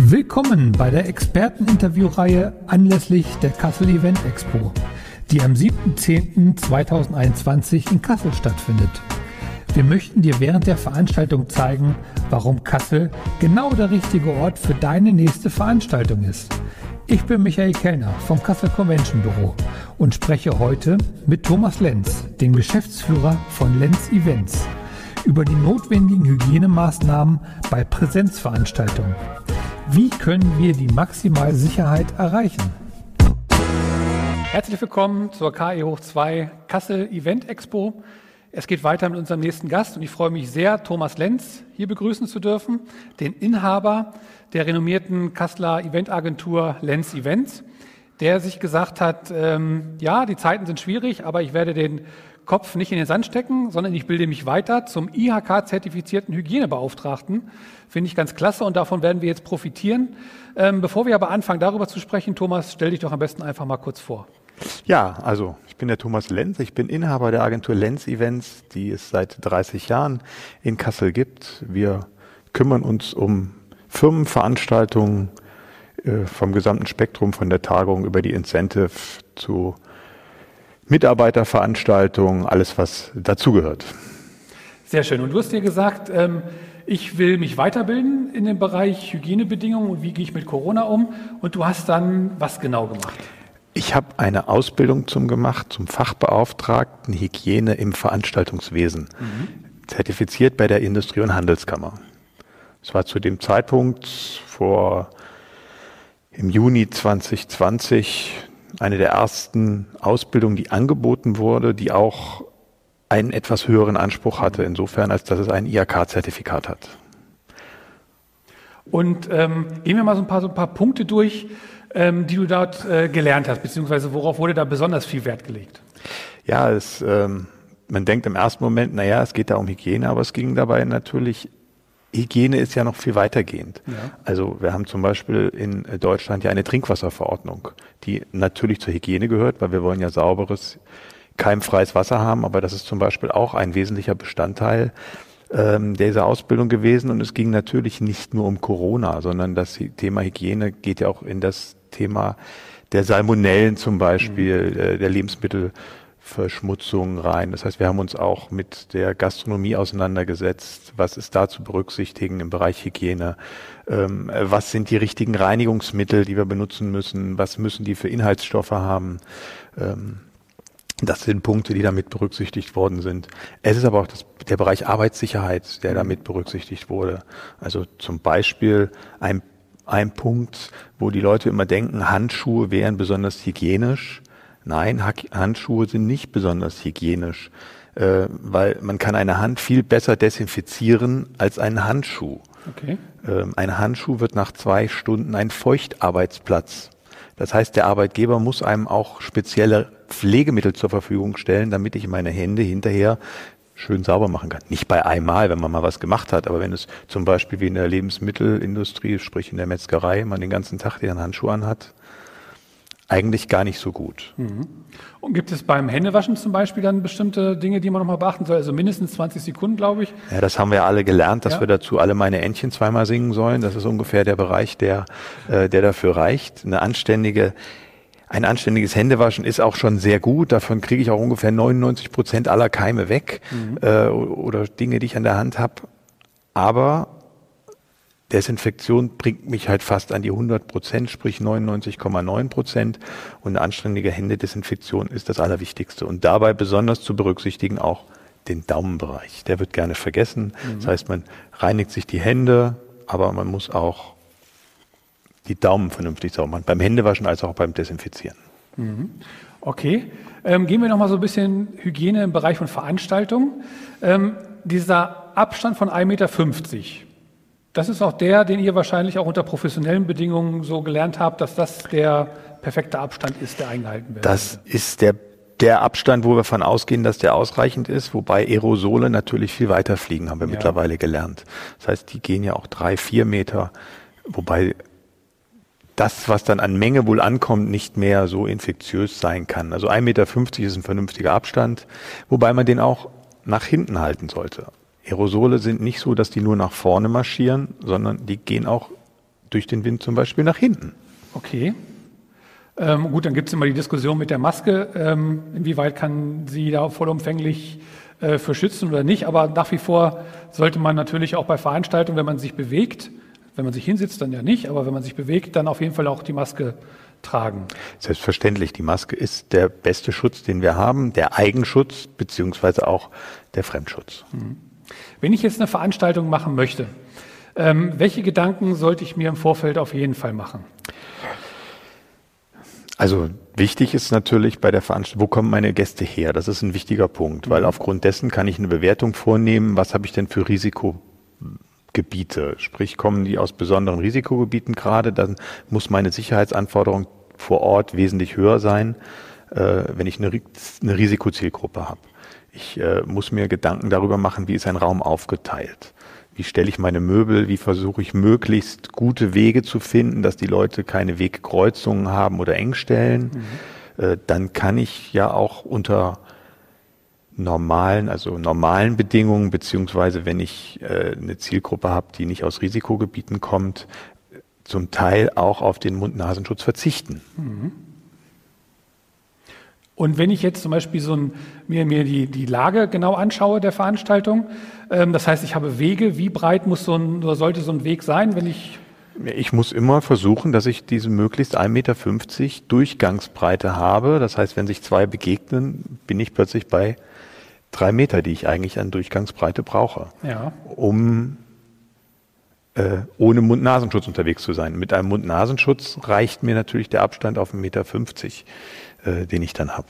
Willkommen bei der Experteninterviewreihe anlässlich der Kassel Event Expo, die am 7.10.2021 in Kassel stattfindet. Wir möchten dir während der Veranstaltung zeigen, warum Kassel genau der richtige Ort für deine nächste Veranstaltung ist. Ich bin Michael Kellner vom Kassel Convention Büro und spreche heute mit Thomas Lenz, dem Geschäftsführer von Lenz Events, über die notwendigen Hygienemaßnahmen bei Präsenzveranstaltungen. Wie können wir die maximale Sicherheit erreichen? Herzlich willkommen zur KE Hoch 2 Kassel Event Expo. Es geht weiter mit unserem nächsten Gast und ich freue mich sehr, Thomas Lenz hier begrüßen zu dürfen, den Inhaber der renommierten Kasseler Eventagentur Lenz Events, der sich gesagt hat, ähm, ja, die Zeiten sind schwierig, aber ich werde den Kopf nicht in den Sand stecken, sondern ich bilde mich weiter zum IHK-zertifizierten Hygienebeauftragten. Finde ich ganz klasse und davon werden wir jetzt profitieren. Ähm, bevor wir aber anfangen, darüber zu sprechen, Thomas, stell dich doch am besten einfach mal kurz vor. Ja, also ich bin der Thomas Lenz, ich bin Inhaber der Agentur Lenz Events, die es seit 30 Jahren in Kassel gibt. Wir kümmern uns um Firmenveranstaltungen äh, vom gesamten Spektrum, von der Tagung über die Incentive zu Mitarbeiterveranstaltungen, alles was dazugehört. Sehr schön. Und du hast dir gesagt, ähm, ich will mich weiterbilden in dem Bereich Hygienebedingungen und wie gehe ich mit Corona um. Und du hast dann was genau gemacht? Ich habe eine Ausbildung zum gemacht, zum Fachbeauftragten Hygiene im Veranstaltungswesen, mhm. zertifiziert bei der Industrie- und Handelskammer. Es war zu dem Zeitpunkt vor im Juni 2020 eine der ersten Ausbildungen, die angeboten wurde, die auch einen etwas höheren Anspruch hatte, insofern, als dass es ein IHK-Zertifikat hat. Und ähm, gehen wir mal so ein paar, so ein paar Punkte durch, ähm, die du dort äh, gelernt hast, beziehungsweise worauf wurde da besonders viel Wert gelegt? Ja, es, ähm, man denkt im ersten Moment, naja, es geht da um Hygiene, aber es ging dabei natürlich Hygiene ist ja noch viel weitergehend. Ja. Also wir haben zum Beispiel in Deutschland ja eine Trinkwasserverordnung, die natürlich zur Hygiene gehört, weil wir wollen ja sauberes, keimfreies Wasser haben, aber das ist zum Beispiel auch ein wesentlicher Bestandteil ähm, dieser Ausbildung gewesen. Und es ging natürlich nicht nur um Corona, sondern das Thema Hygiene geht ja auch in das Thema der Salmonellen zum Beispiel, mhm. äh, der Lebensmittel Verschmutzung rein. Das heißt, wir haben uns auch mit der Gastronomie auseinandergesetzt. Was ist da zu berücksichtigen im Bereich Hygiene? Ähm, was sind die richtigen Reinigungsmittel, die wir benutzen müssen? Was müssen die für Inhaltsstoffe haben? Ähm, das sind Punkte, die damit berücksichtigt worden sind. Es ist aber auch das, der Bereich Arbeitssicherheit, der damit berücksichtigt wurde. Also zum Beispiel ein, ein Punkt, wo die Leute immer denken, Handschuhe wären besonders hygienisch. Nein, Handschuhe sind nicht besonders hygienisch, äh, weil man kann eine Hand viel besser desinfizieren als einen Handschuh. Okay. Ähm, ein Handschuh wird nach zwei Stunden ein Feuchtarbeitsplatz. Das heißt, der Arbeitgeber muss einem auch spezielle Pflegemittel zur Verfügung stellen, damit ich meine Hände hinterher schön sauber machen kann. Nicht bei einmal, wenn man mal was gemacht hat, aber wenn es zum Beispiel wie in der Lebensmittelindustrie, sprich in der Metzgerei, man den ganzen Tag den Handschuh anhat, eigentlich gar nicht so gut. Mhm. Und gibt es beim Händewaschen zum Beispiel dann bestimmte Dinge, die man nochmal beachten soll? Also mindestens 20 Sekunden, glaube ich. Ja, das haben wir alle gelernt, dass ja. wir dazu alle meine Entchen zweimal singen sollen. Das ist ungefähr der Bereich, der, äh, der dafür reicht. Eine anständige ein anständiges Händewaschen ist auch schon sehr gut. Davon kriege ich auch ungefähr 99 Prozent aller Keime weg mhm. äh, oder Dinge, die ich an der Hand habe. Aber Desinfektion bringt mich halt fast an die 100 Prozent, sprich 99,9 Prozent. Und eine anständige Händedesinfektion ist das Allerwichtigste. Und dabei besonders zu berücksichtigen auch den Daumenbereich. Der wird gerne vergessen. Mhm. Das heißt, man reinigt sich die Hände, aber man muss auch die Daumen vernünftig sauber machen. Beim Händewaschen als auch beim Desinfizieren. Mhm. Okay. Ähm, gehen wir nochmal so ein bisschen Hygiene im Bereich von Veranstaltungen. Ähm, dieser Abstand von 1,50 Meter, das ist auch der, den ihr wahrscheinlich auch unter professionellen Bedingungen so gelernt habt, dass das der perfekte Abstand ist, der eingehalten wird. Das ist der, der Abstand, wo wir von ausgehen, dass der ausreichend ist, wobei Aerosole natürlich viel weiter fliegen, haben wir ja. mittlerweile gelernt. Das heißt, die gehen ja auch drei, vier Meter, wobei das, was dann an Menge wohl ankommt, nicht mehr so infektiös sein kann. Also 1,50 Meter ist ein vernünftiger Abstand, wobei man den auch nach hinten halten sollte. Aerosole sind nicht so, dass die nur nach vorne marschieren, sondern die gehen auch durch den Wind zum Beispiel nach hinten. Okay. Ähm, gut, dann gibt es immer die Diskussion mit der Maske. Ähm, inwieweit kann sie da vollumfänglich äh, für schützen oder nicht? Aber nach wie vor sollte man natürlich auch bei Veranstaltungen, wenn man sich bewegt, wenn man sich hinsitzt, dann ja nicht, aber wenn man sich bewegt, dann auf jeden Fall auch die Maske tragen. Selbstverständlich, die Maske ist der beste Schutz, den wir haben, der Eigenschutz beziehungsweise auch der Fremdschutz. Mhm. Wenn ich jetzt eine Veranstaltung machen möchte, ähm, welche Gedanken sollte ich mir im Vorfeld auf jeden Fall machen? Also wichtig ist natürlich bei der Veranstaltung, wo kommen meine Gäste her? Das ist ein wichtiger Punkt, weil mhm. aufgrund dessen kann ich eine Bewertung vornehmen, was habe ich denn für Risikogebiete? Sprich, kommen die aus besonderen Risikogebieten gerade, dann muss meine Sicherheitsanforderung vor Ort wesentlich höher sein, äh, wenn ich eine, eine Risikozielgruppe habe. Ich äh, muss mir Gedanken darüber machen, wie ist ein Raum aufgeteilt wie stelle ich meine Möbel, wie versuche ich möglichst gute Wege zu finden, dass die Leute keine Wegkreuzungen haben oder Engstellen. Mhm. Äh, dann kann ich ja auch unter normalen, also normalen Bedingungen, beziehungsweise wenn ich äh, eine Zielgruppe habe, die nicht aus Risikogebieten kommt, zum Teil auch auf den Mund-Nasenschutz verzichten. Mhm. Und wenn ich jetzt zum Beispiel so ein, mir, mir die, die Lage genau anschaue der Veranstaltung, ähm, das heißt, ich habe Wege, wie breit muss so ein, oder sollte so ein Weg sein, wenn ich ich muss immer versuchen, dass ich diese möglichst 1,50 Meter Durchgangsbreite habe. Das heißt, wenn sich zwei begegnen, bin ich plötzlich bei drei Meter, die ich eigentlich an Durchgangsbreite brauche, ja. um äh, ohne Mund-Nasenschutz unterwegs zu sein. Mit einem Mund-Nasenschutz reicht mir natürlich der Abstand auf 1,50 Meter den ich dann habe.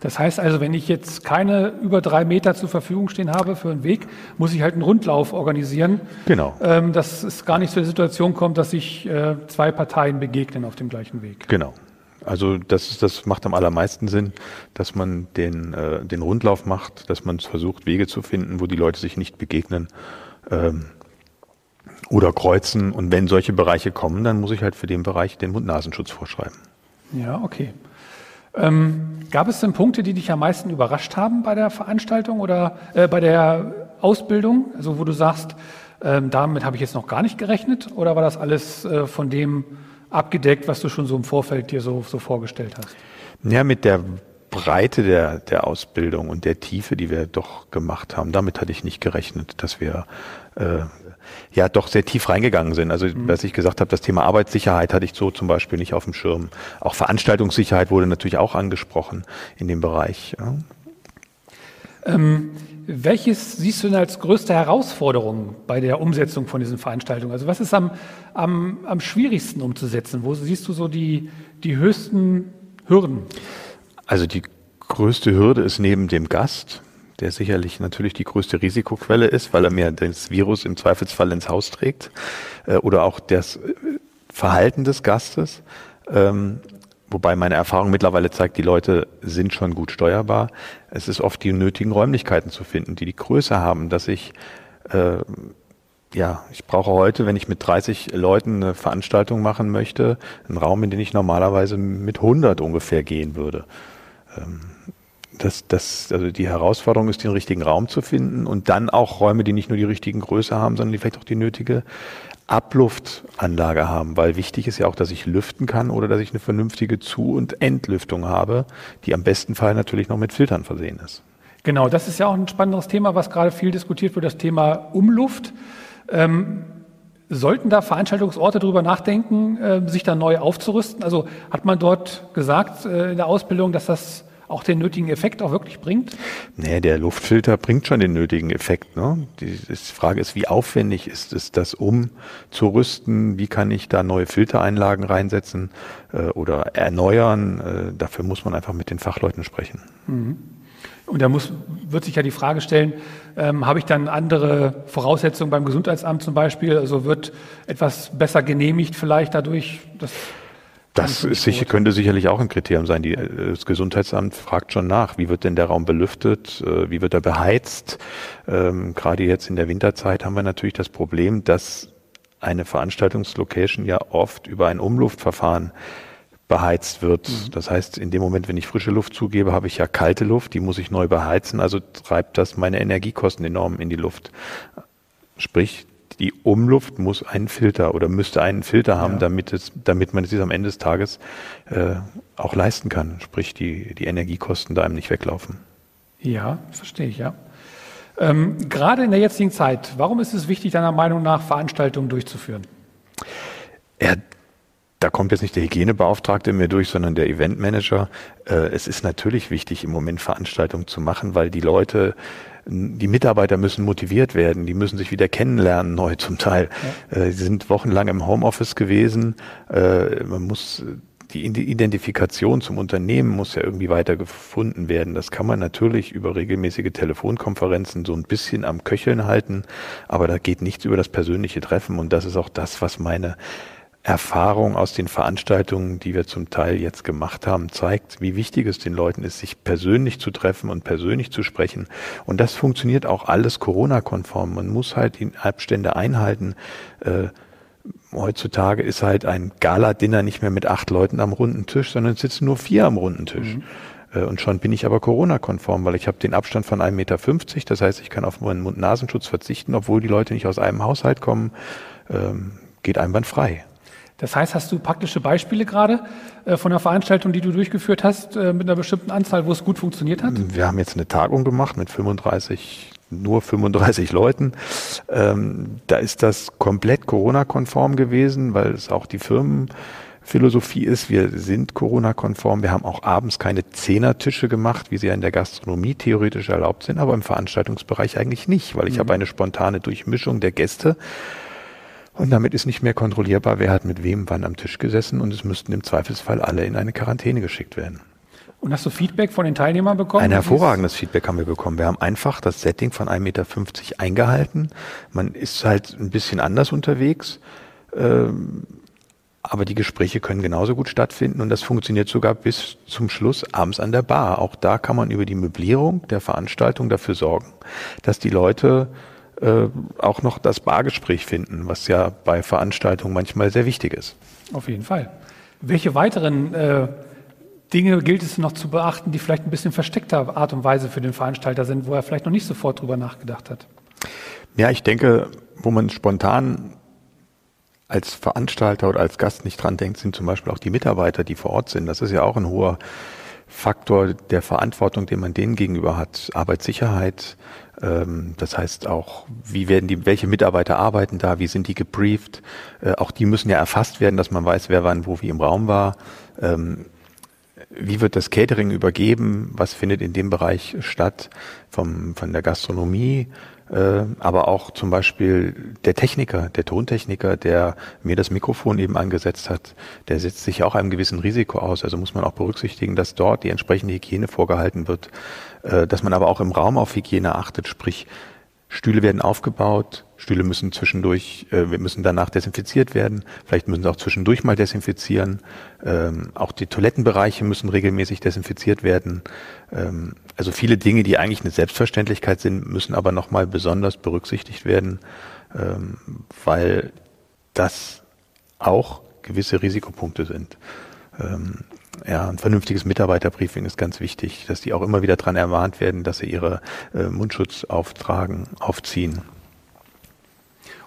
Das heißt also, wenn ich jetzt keine über drei Meter zur Verfügung stehen habe für einen Weg, muss ich halt einen Rundlauf organisieren. Genau. Ähm, dass es gar nicht zu der Situation kommt, dass sich äh, zwei Parteien begegnen auf dem gleichen Weg. Genau. Also das, das macht am allermeisten Sinn, dass man den, äh, den Rundlauf macht, dass man versucht, Wege zu finden, wo die Leute sich nicht begegnen ähm, oder kreuzen. Und wenn solche Bereiche kommen, dann muss ich halt für den Bereich den Mund-Nasenschutz vorschreiben. Ja, okay. Ähm, gab es denn Punkte, die dich am meisten überrascht haben bei der Veranstaltung oder äh, bei der Ausbildung? Also wo du sagst, ähm, damit habe ich jetzt noch gar nicht gerechnet oder war das alles äh, von dem abgedeckt, was du schon so im Vorfeld dir so, so vorgestellt hast? Ja, mit der Breite der, der Ausbildung und der Tiefe, die wir doch gemacht haben, damit hatte ich nicht gerechnet, dass wir äh, ja doch sehr tief reingegangen sind. Also mhm. was ich gesagt habe, das Thema Arbeitssicherheit hatte ich so zum Beispiel nicht auf dem Schirm. Auch Veranstaltungssicherheit wurde natürlich auch angesprochen in dem Bereich. Ja. Ähm, welches siehst du denn als größte Herausforderung bei der Umsetzung von diesen Veranstaltungen? Also was ist am, am, am schwierigsten umzusetzen? Wo siehst du so die, die höchsten Hürden? Also die größte Hürde ist neben dem Gast, der sicherlich natürlich die größte Risikoquelle ist, weil er mir das Virus im Zweifelsfall ins Haus trägt, äh, oder auch das äh, Verhalten des Gastes. Ähm, wobei meine Erfahrung mittlerweile zeigt, die Leute sind schon gut steuerbar. Es ist oft die nötigen Räumlichkeiten zu finden, die die Größe haben, dass ich äh, ja, ich brauche heute, wenn ich mit 30 Leuten eine Veranstaltung machen möchte, einen Raum, in den ich normalerweise mit 100 ungefähr gehen würde. Ähm, das, das, also die Herausforderung ist, den richtigen Raum zu finden und dann auch Räume, die nicht nur die richtigen Größe haben, sondern die vielleicht auch die nötige Abluftanlage haben, weil wichtig ist ja auch, dass ich lüften kann oder dass ich eine vernünftige Zu- und Entlüftung habe, die am besten Fall natürlich noch mit Filtern versehen ist. Genau, das ist ja auch ein spannendes Thema, was gerade viel diskutiert wird, das Thema Umluft. Ähm, sollten da Veranstaltungsorte darüber nachdenken, äh, sich da neu aufzurüsten? Also hat man dort gesagt äh, in der Ausbildung, dass das auch den nötigen Effekt auch wirklich bringt? Nee, der Luftfilter bringt schon den nötigen Effekt. Ne? Die, die Frage ist, wie aufwendig ist es, das umzurüsten? Wie kann ich da neue Filtereinlagen reinsetzen äh, oder erneuern? Äh, dafür muss man einfach mit den Fachleuten sprechen. Mhm. Und da muss, wird sich ja die Frage stellen, ähm, habe ich dann andere Voraussetzungen beim Gesundheitsamt zum Beispiel? Also wird etwas besser genehmigt vielleicht dadurch? das ist sicher, könnte sicherlich auch ein Kriterium sein. Die, äh, das Gesundheitsamt fragt schon nach, wie wird denn der Raum belüftet, äh, wie wird er beheizt. Ähm, gerade jetzt in der Winterzeit haben wir natürlich das Problem, dass eine Veranstaltungslocation ja oft über ein Umluftverfahren beheizt wird. Mhm. Das heißt, in dem Moment, wenn ich frische Luft zugebe, habe ich ja kalte Luft, die muss ich neu beheizen, also treibt das meine Energiekosten enorm in die Luft. Sprich, die Umluft muss einen Filter oder müsste einen Filter haben, ja. damit, es, damit man es sich am Ende des Tages äh, auch leisten kann. Sprich, die, die Energiekosten da einem nicht weglaufen. Ja, verstehe ich, ja. Ähm, gerade in der jetzigen Zeit, warum ist es wichtig, deiner Meinung nach, Veranstaltungen durchzuführen? Ja, da kommt jetzt nicht der Hygienebeauftragte mehr durch, sondern der Eventmanager. Äh, es ist natürlich wichtig, im Moment Veranstaltungen zu machen, weil die Leute die Mitarbeiter müssen motiviert werden, die müssen sich wieder kennenlernen, neu zum Teil. Ja. Äh, sie sind wochenlang im Homeoffice gewesen. Äh, man muss die Identifikation zum Unternehmen muss ja irgendwie weiter gefunden werden. Das kann man natürlich über regelmäßige Telefonkonferenzen so ein bisschen am Köcheln halten, aber da geht nichts über das persönliche Treffen und das ist auch das, was meine Erfahrung aus den Veranstaltungen, die wir zum Teil jetzt gemacht haben, zeigt, wie wichtig es den Leuten ist, sich persönlich zu treffen und persönlich zu sprechen. Und das funktioniert auch alles Corona-konform. Man muss halt die Abstände einhalten. Äh, heutzutage ist halt ein Gala-Dinner nicht mehr mit acht Leuten am runden Tisch, sondern es sitzen nur vier am runden Tisch. Mhm. Äh, und schon bin ich aber Corona-konform, weil ich habe den Abstand von 1,50 Meter. Das heißt, ich kann auf meinen Mund-Nasenschutz verzichten, obwohl die Leute nicht aus einem Haushalt kommen. Ähm, geht einwandfrei. Das heißt, hast du praktische Beispiele gerade äh, von einer Veranstaltung, die du durchgeführt hast, äh, mit einer bestimmten Anzahl, wo es gut funktioniert hat? Wir haben jetzt eine Tagung gemacht mit 35, nur 35 Leuten. Ähm, da ist das komplett Corona-konform gewesen, weil es auch die Firmenphilosophie ist, wir sind Corona-konform. Wir haben auch abends keine Zehnertische gemacht, wie sie ja in der Gastronomie theoretisch erlaubt sind, aber im Veranstaltungsbereich eigentlich nicht, weil ich mhm. habe eine spontane Durchmischung der Gäste. Und damit ist nicht mehr kontrollierbar, wer hat mit wem wann am Tisch gesessen und es müssten im Zweifelsfall alle in eine Quarantäne geschickt werden. Und hast du Feedback von den Teilnehmern bekommen? Ein hervorragendes Feedback haben wir bekommen. Wir haben einfach das Setting von 1,50 Meter eingehalten. Man ist halt ein bisschen anders unterwegs. Ähm, aber die Gespräche können genauso gut stattfinden und das funktioniert sogar bis zum Schluss abends an der Bar. Auch da kann man über die Möblierung der Veranstaltung dafür sorgen, dass die Leute äh, auch noch das Bargespräch finden, was ja bei Veranstaltungen manchmal sehr wichtig ist. Auf jeden Fall. Welche weiteren äh, Dinge gilt es noch zu beachten, die vielleicht ein bisschen versteckter Art und Weise für den Veranstalter sind, wo er vielleicht noch nicht sofort drüber nachgedacht hat? Ja, ich denke, wo man spontan als Veranstalter oder als Gast nicht dran denkt, sind zum Beispiel auch die Mitarbeiter, die vor Ort sind. Das ist ja auch ein hoher Faktor der Verantwortung, den man denen gegenüber hat. Arbeitssicherheit, ähm, das heißt auch, wie werden die, welche Mitarbeiter arbeiten da, wie sind die gebrieft? Äh, auch die müssen ja erfasst werden, dass man weiß, wer wann wo wie im Raum war. Ähm, wie wird das Catering übergeben? Was findet in dem Bereich statt? Vom, von der Gastronomie, äh, aber auch zum Beispiel der Techniker, der Tontechniker, der mir das Mikrofon eben angesetzt hat, der setzt sich auch einem gewissen Risiko aus. Also muss man auch berücksichtigen, dass dort die entsprechende Hygiene vorgehalten wird, äh, dass man aber auch im Raum auf Hygiene achtet, sprich Stühle werden aufgebaut, Stühle müssen zwischendurch, äh, müssen danach desinfiziert werden, vielleicht müssen sie auch zwischendurch mal desinfizieren. Ähm, auch die Toilettenbereiche müssen regelmäßig desinfiziert werden. Ähm, also viele Dinge, die eigentlich eine Selbstverständlichkeit sind, müssen aber nochmal besonders berücksichtigt werden, ähm, weil das auch gewisse Risikopunkte sind. Ähm, ja, ein vernünftiges Mitarbeiterbriefing ist ganz wichtig, dass die auch immer wieder dran ermahnt werden, dass sie ihre äh, Mundschutz auftragen, aufziehen.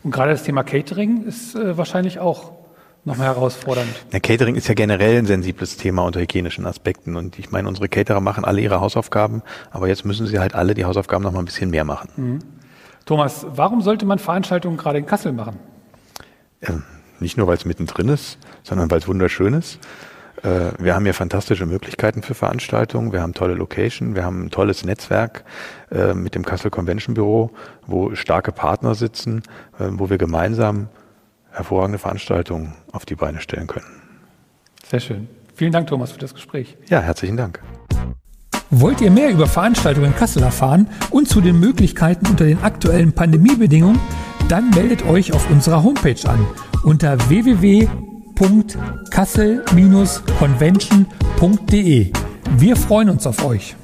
Und gerade das Thema Catering ist äh, wahrscheinlich auch nochmal herausfordernd. Ja, Catering ist ja generell ein sensibles Thema unter hygienischen Aspekten. Und ich meine, unsere Caterer machen alle ihre Hausaufgaben, aber jetzt müssen sie halt alle die Hausaufgaben nochmal ein bisschen mehr machen. Mhm. Thomas, warum sollte man Veranstaltungen gerade in Kassel machen? Ja, nicht nur, weil es mittendrin ist, sondern weil es wunderschön ist. Äh, wir haben hier fantastische Möglichkeiten für Veranstaltungen. Wir haben tolle Location, wir haben ein tolles Netzwerk äh, mit dem Kassel Convention Büro, wo starke Partner sitzen, äh, wo wir gemeinsam hervorragende Veranstaltungen auf die Beine stellen können. Sehr schön. Vielen Dank, Thomas, für das Gespräch. Ja, herzlichen Dank. Wollt ihr mehr über Veranstaltungen in Kassel erfahren und zu den Möglichkeiten unter den aktuellen Pandemiebedingungen? Dann meldet euch auf unserer Homepage an unter www www.kassel-convention.de. Wir freuen uns auf euch.